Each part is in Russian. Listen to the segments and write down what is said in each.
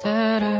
that I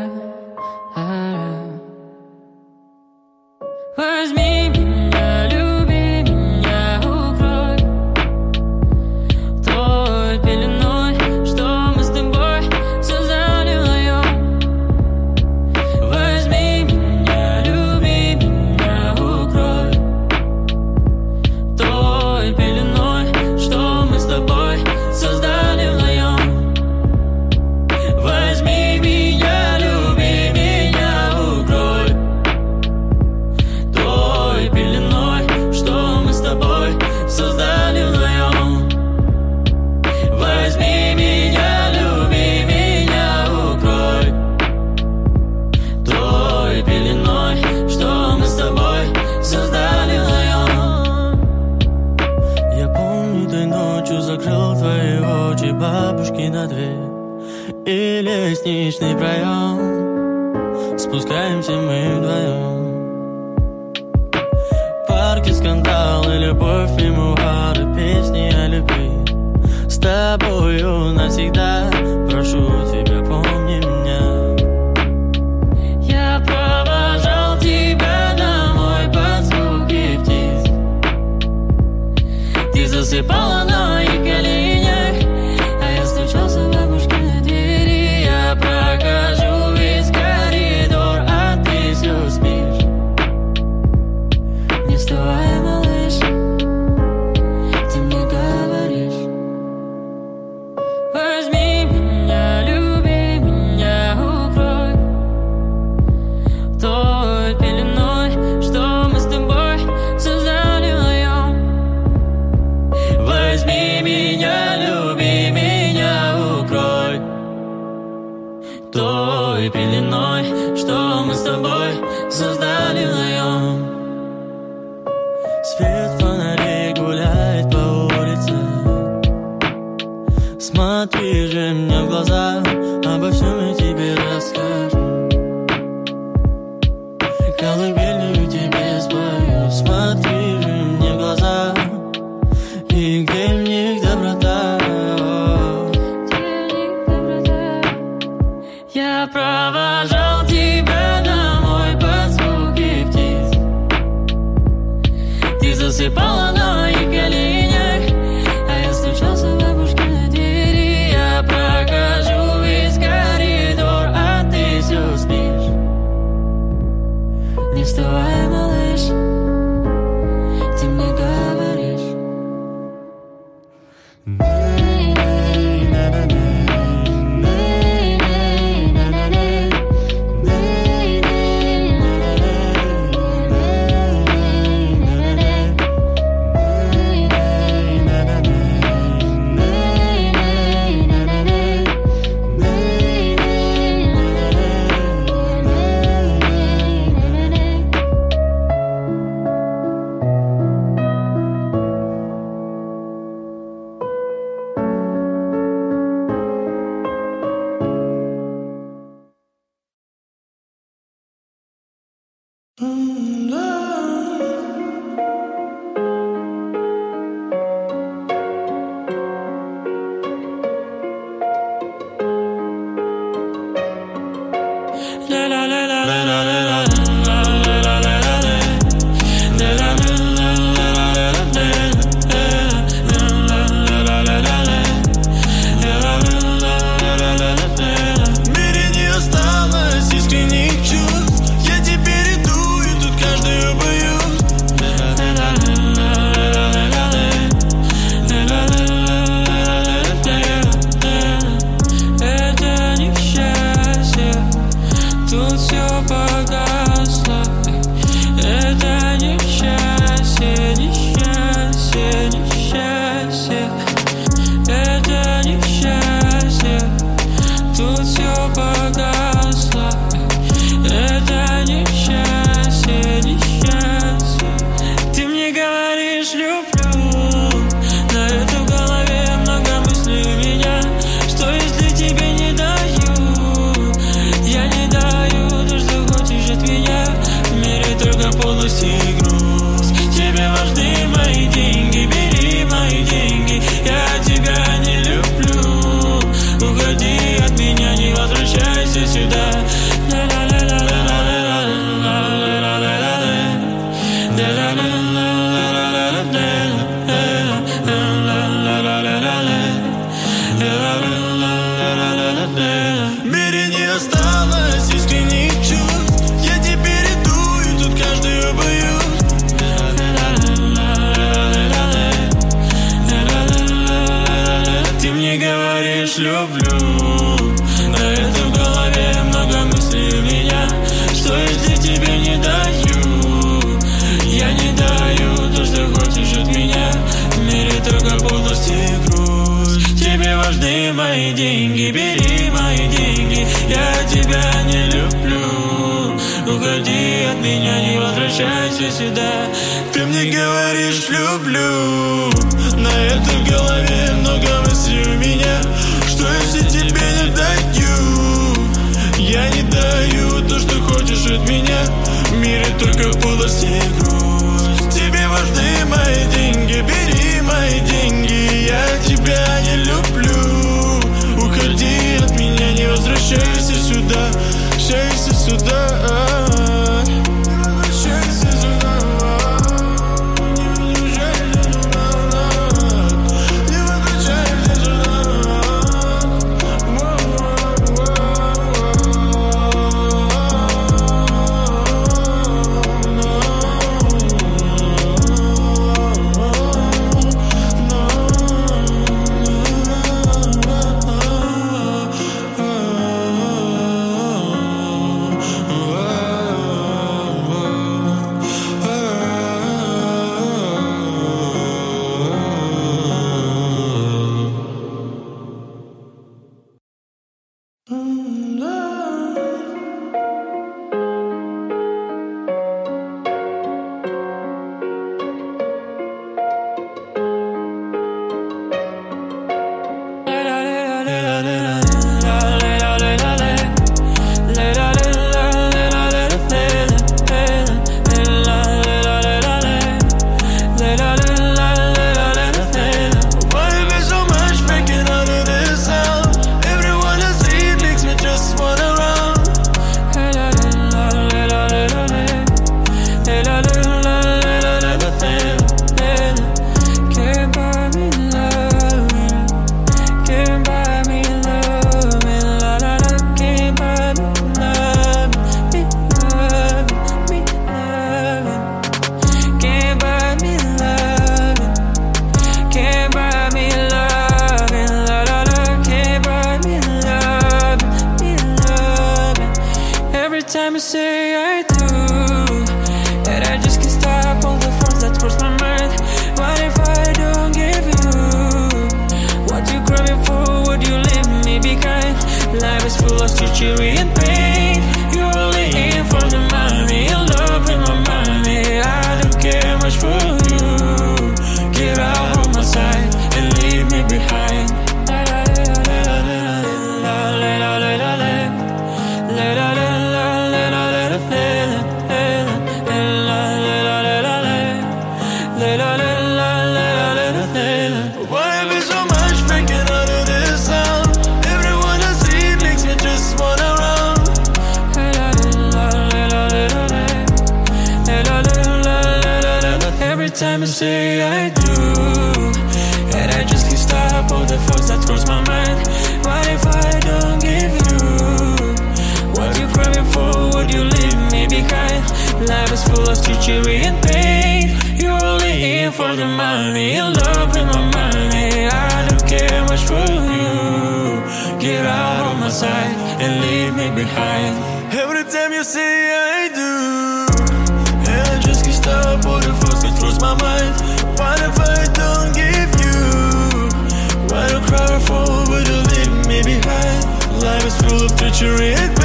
лестничный проем. Спускаемся мы вдвоем. Парки, скандалы, любовь, мемуары Песни о любви. С тобою навсегда Прошу тебя, помни меня. Засыпала на pointé важны мои деньги. Бери мои деньги, я тебя не люблю. Уходи от меня, не возвращайся сюда. Ты мне говоришь «люблю» На этой голове много мыслей у меня. Что если тебе не даю? Я не даю то, что хочешь от меня. В мире только полость и грусть. Тебе важны мои деньги, бери мои деньги. Я тебя to the was too and pain. You only in for the money, in love with my money. I don't care much for you. Get out of my sight and leave me behind. Every time you say I do, and I just can't stop all the thoughts that cross my mind. What if I don't give you? Why don't cry for would you leave me behind? Life is full of treachery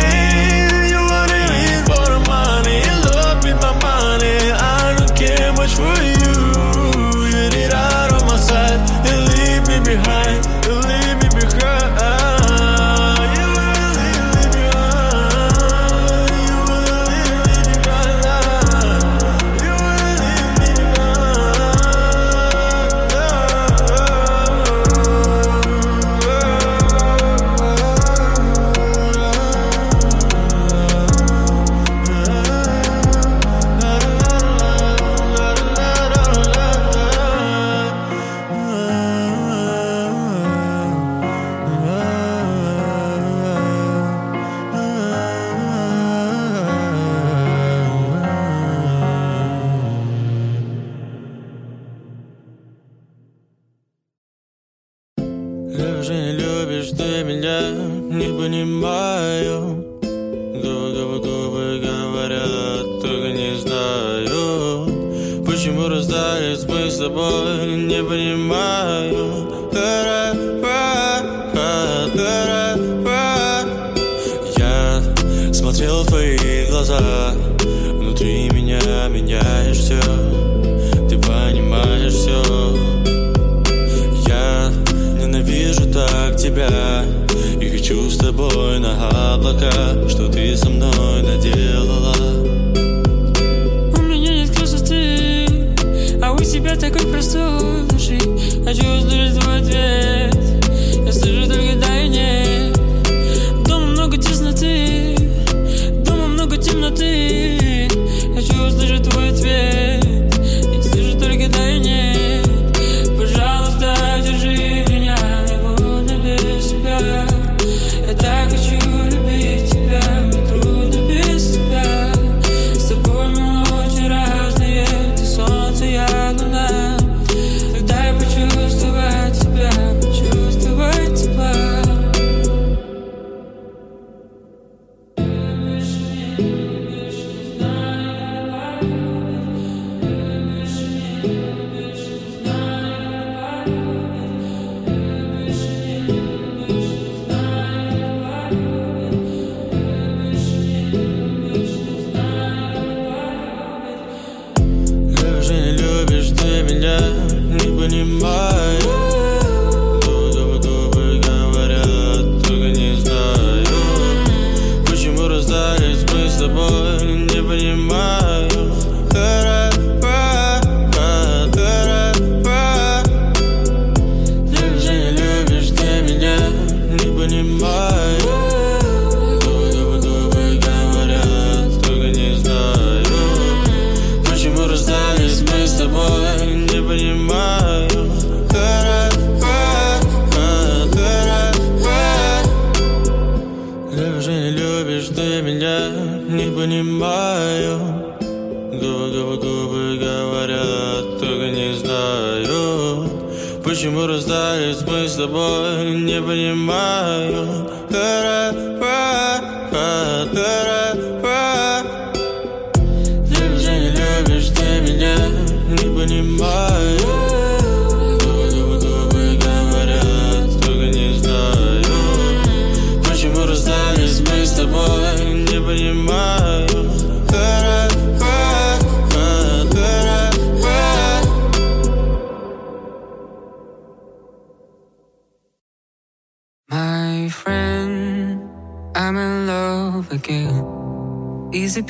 Почему раздались мы с тобой, не понимаю.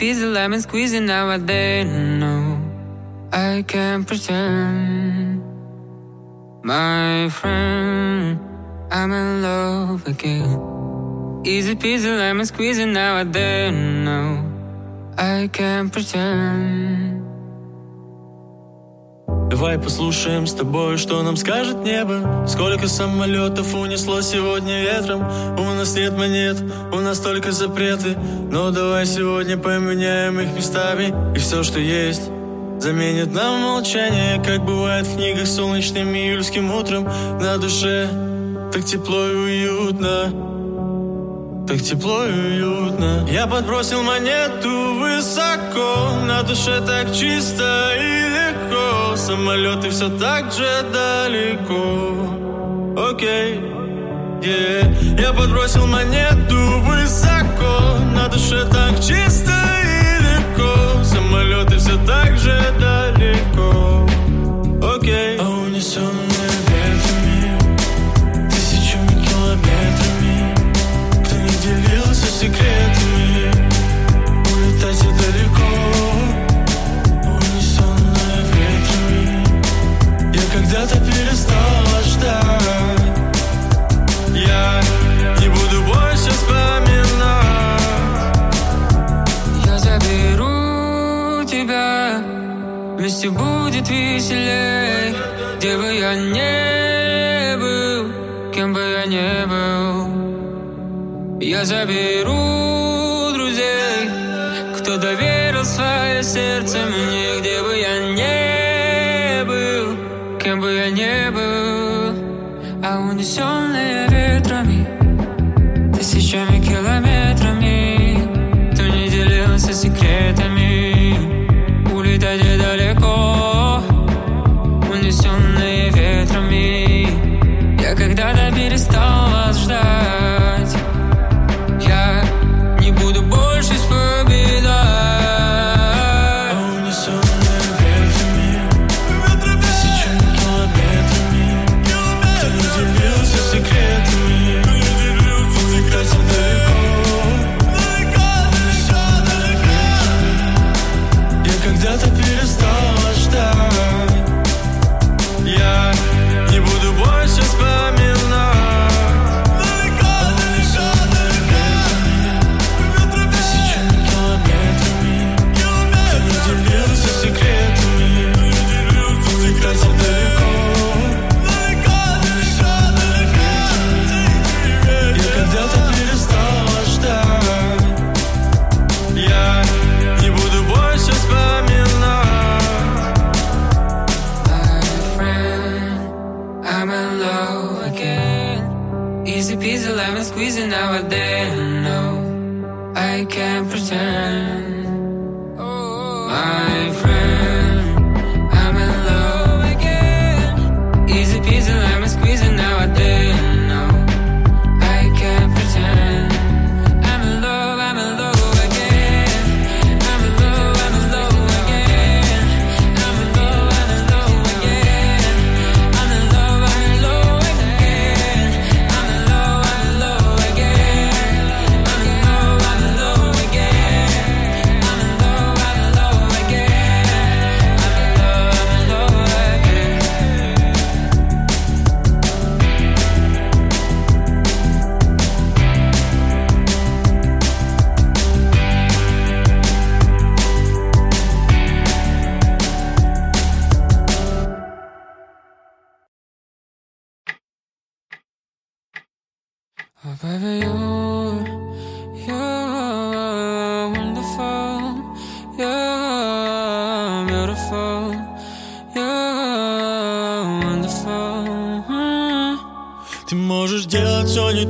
piece of lemon squeezing now I don't know I can't pretend. My friend I'm in love again. Easy piece of lemon squeezing now I don't know I can't pretend. Давай послушаем с тобой, что нам скажет небо. Сколько самолетов унесло сегодня ветром? У нас нет монет, у нас только запреты. Но давай сегодня поменяем их местами. И все, что есть Заменит нам молчание, как бывает в книгах Солнечным июльским утром. На душе так тепло и уютно Так тепло и уютно. Я подбросил монету высоко На душе так чисто и легко далеко Самолеты все так же далеко Окей, okay. yeah. Я подбросил монету высоко На душе так чисто и легко Самолеты все так же далеко Окей, okay. а унесем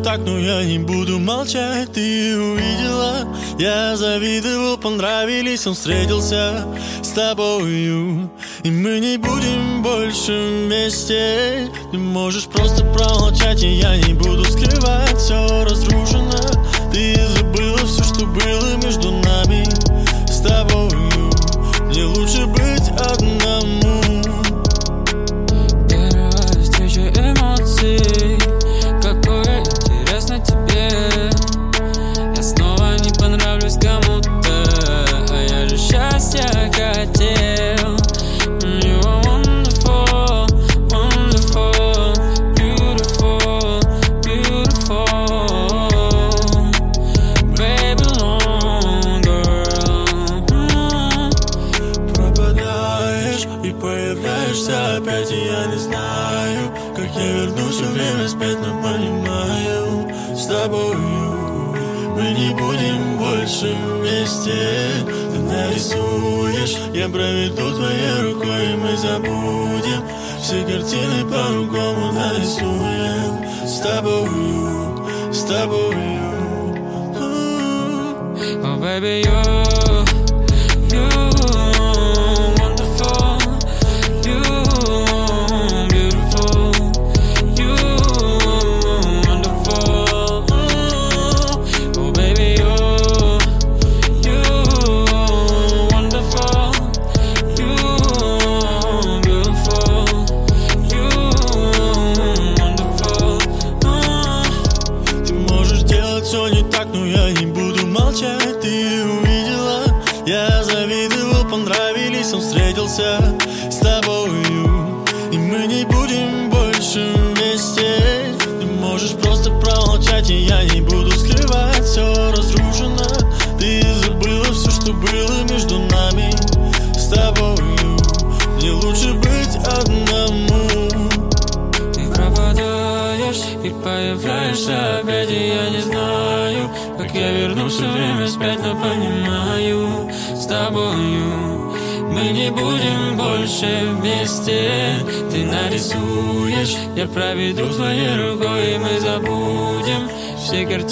так, но я не буду молчать. Ты увидела, я завидовал, понравились Он встретился с тобою. И мы не будем больше вместе. Ты можешь просто промолчать, и я не буду скрывать Все разрушено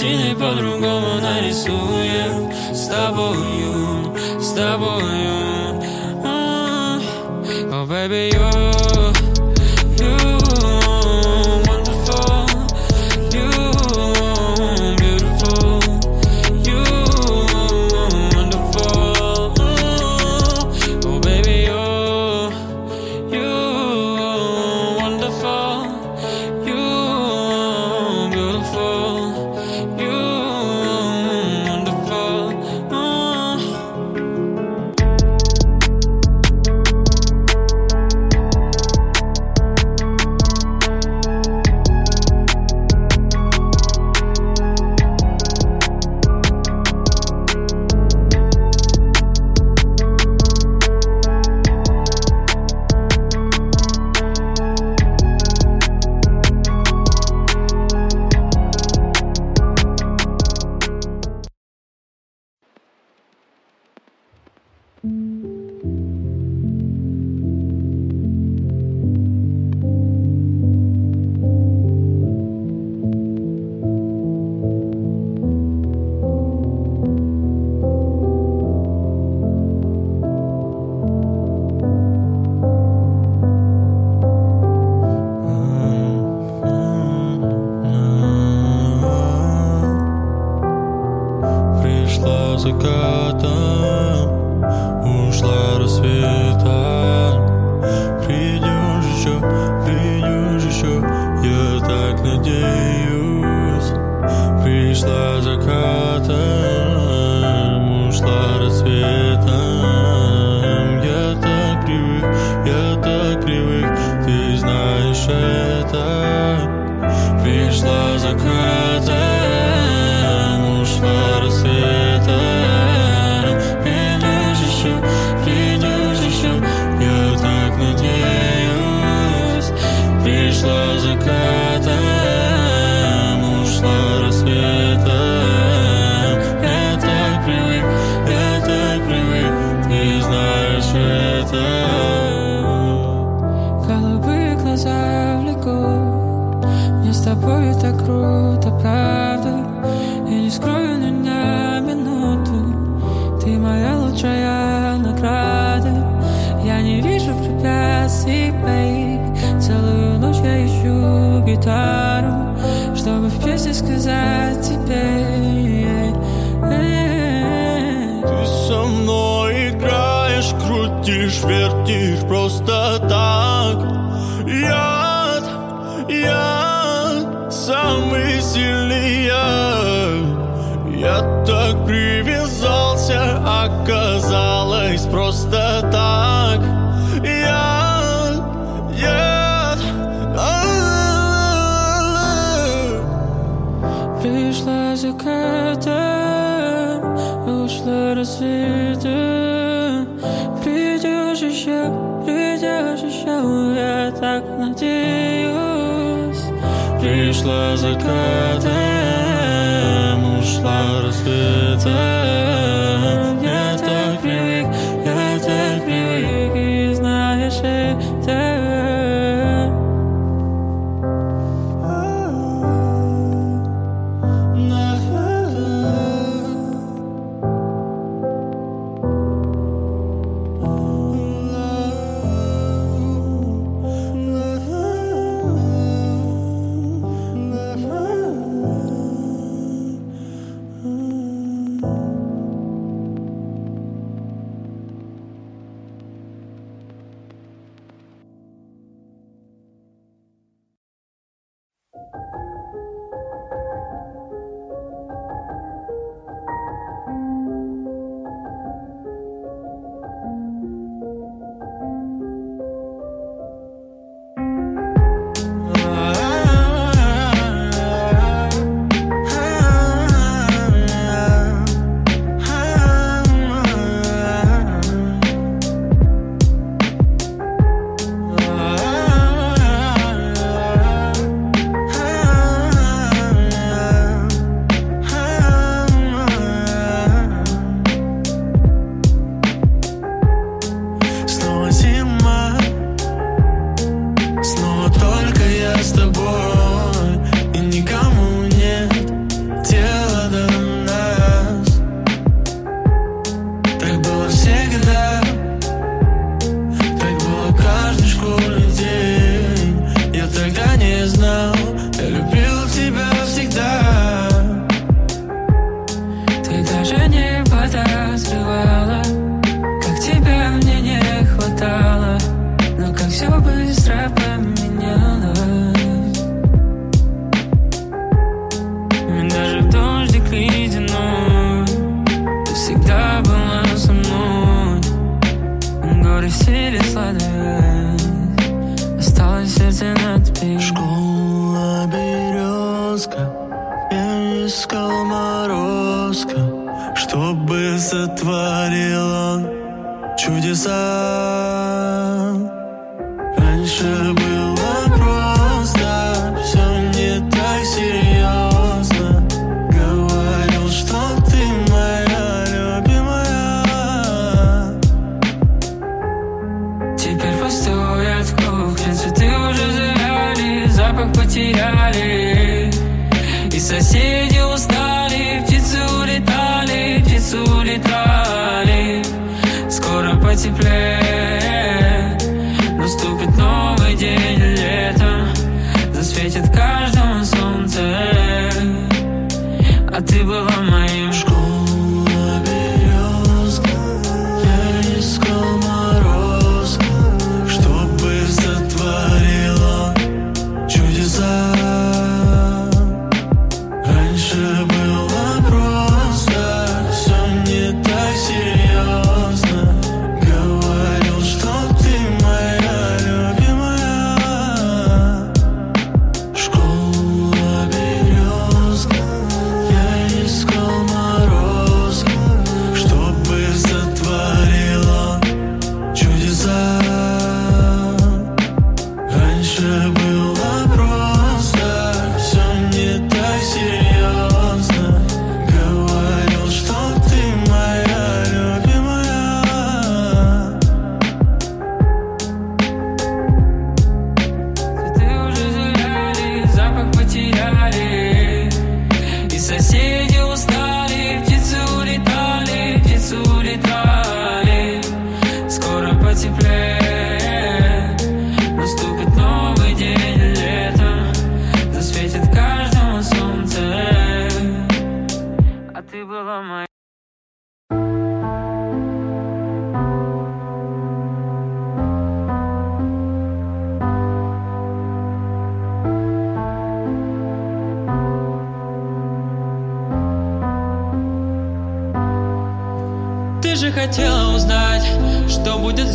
картины по-другому нарисуем. С тобою, с тобою. Oh baby, you причета Голубые глаза влекут Мне с тобой так круто, правда? И не скрою, но на минуту. Ты моя лучшая награда. Я не вижу препятствий, бейб Целую ночь я ищу гитару Чтобы в песне сказать duurt. Kuşlar zakatem, uçlar sütem Чтобы сотворил он чудеса. Раньше было просто Все не так серьезно Говорил, что ты моя любимая. Теперь пустует кухня Цветы уже завяли, запах потеряли. И соседи Скоро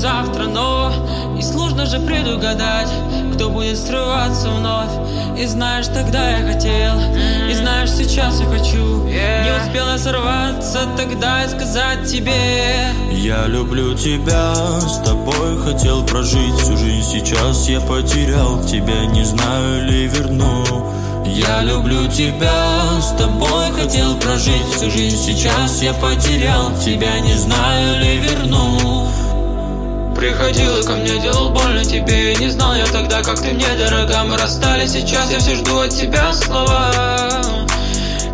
Завтра, но И сложно же предугадать, кто будет срываться вновь. И знаешь, тогда я хотел, и знаешь, сейчас я хочу. Не успела сорваться тогда и сказать тебе. Я люблю тебя, с тобой хотел прожить всю жизнь. Сейчас я потерял тебя, не знаю ли верну. Я люблю тебя, с тобой хотел прожить всю жизнь. Сейчас я потерял тебя, не знаю ли верну Приходила ко мне, делал больно тебе. Не знал я тогда, как ты мне дорога Мы расстались, сейчас я все жду от тебя слова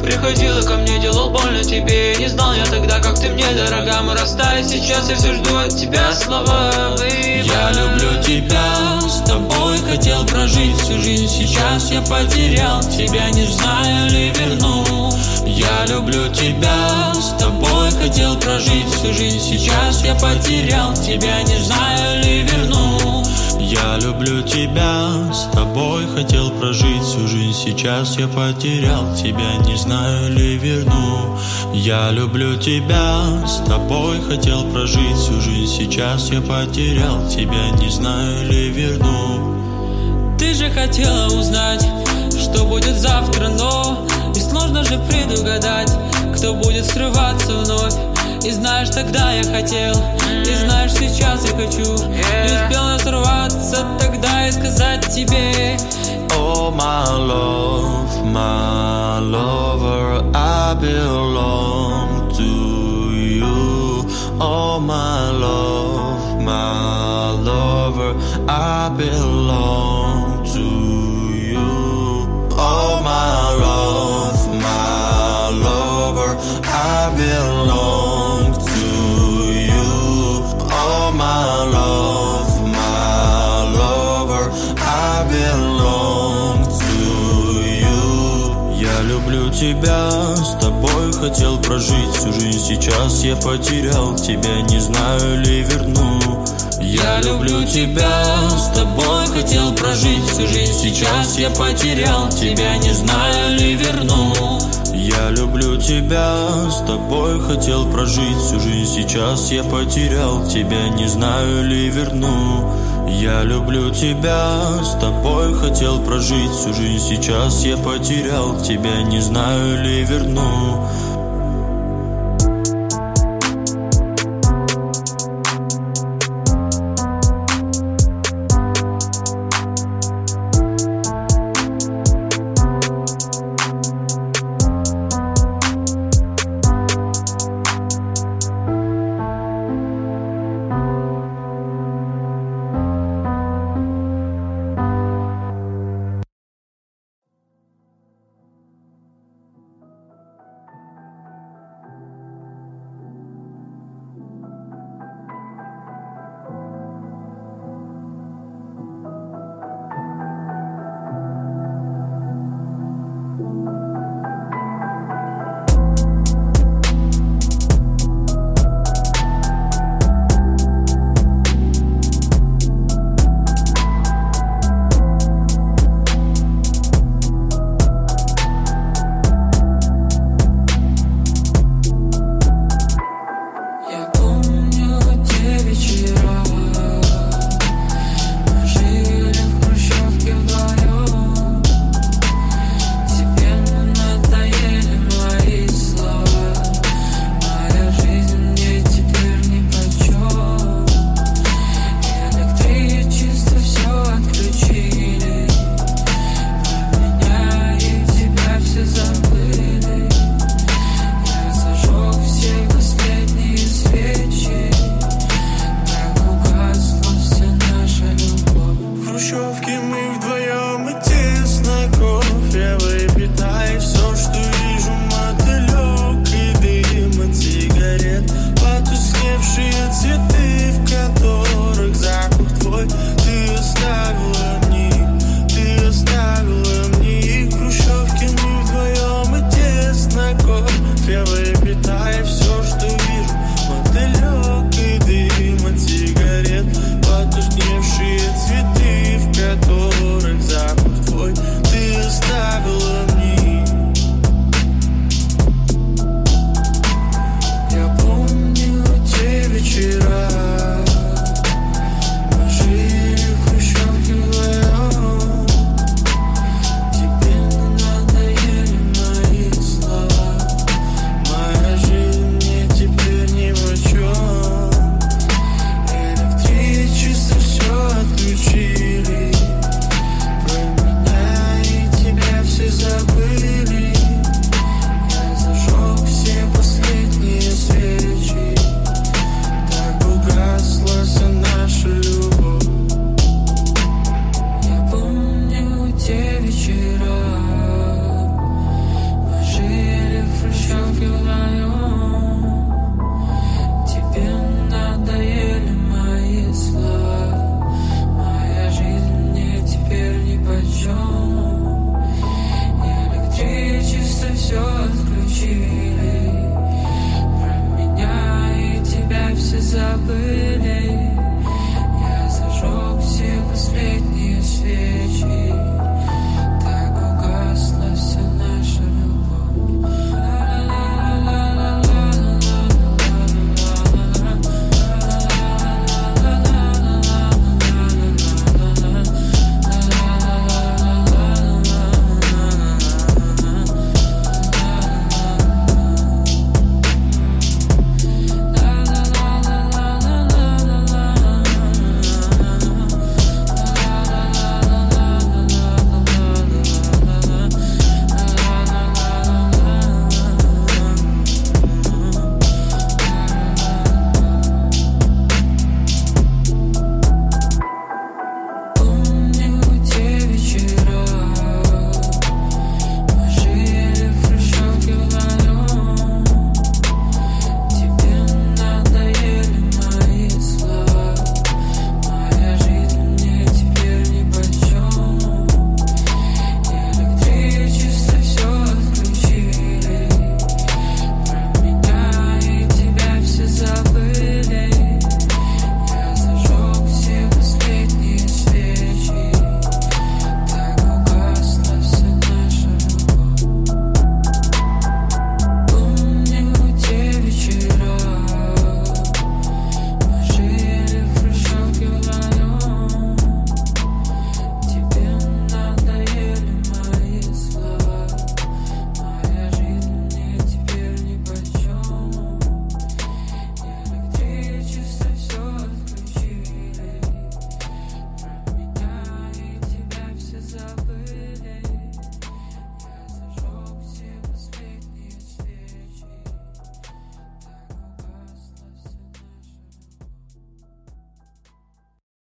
Приходила ко мне, делал больно тебе. Не знал я тогда, как ты мне дорога. Мы расстались, сейчас я все жду от тебя слова. Я люблю тебя, с тобой хотел прожить всю жизнь. Сейчас я потерял тебя, не знаю ли верну. Я люблю тебя, с тобой хотел прожить всю жизнь. Сейчас я потерял тебя, не знаю ли верну Я люблю тебя, с тобой хотел прожить всю жизнь. Сейчас я потерял тебя, не знаю ли верну. Я люблю тебя, с тобой хотел прожить всю жизнь. Сейчас я потерял тебя, не знаю ли верну. Ты же хотела узнать, что будет завтра, но И сложно же предугадать, кто будет срываться вновь. И знаешь, тогда я хотел, и знаешь, сейчас я хочу Не успела сорваться тогда и сказать тебе Oh my love, my lover, I belong to you. Oh my love, my lover, I belong тебя, с тобой хотел прожить всю жизнь. Сейчас я потерял тебя, не знаю ли верну. Я люблю тебя, с тобой хотел прожить всю жизнь. Сейчас я потерял тебя, не знаю ли верну. Я люблю тебя, с тобой хотел прожить всю жизнь. Сейчас я потерял тебя, не знаю ли верну Я люблю тебя, с тобой хотел прожить всю жизнь. Сейчас я потерял тебя, не знаю ли верну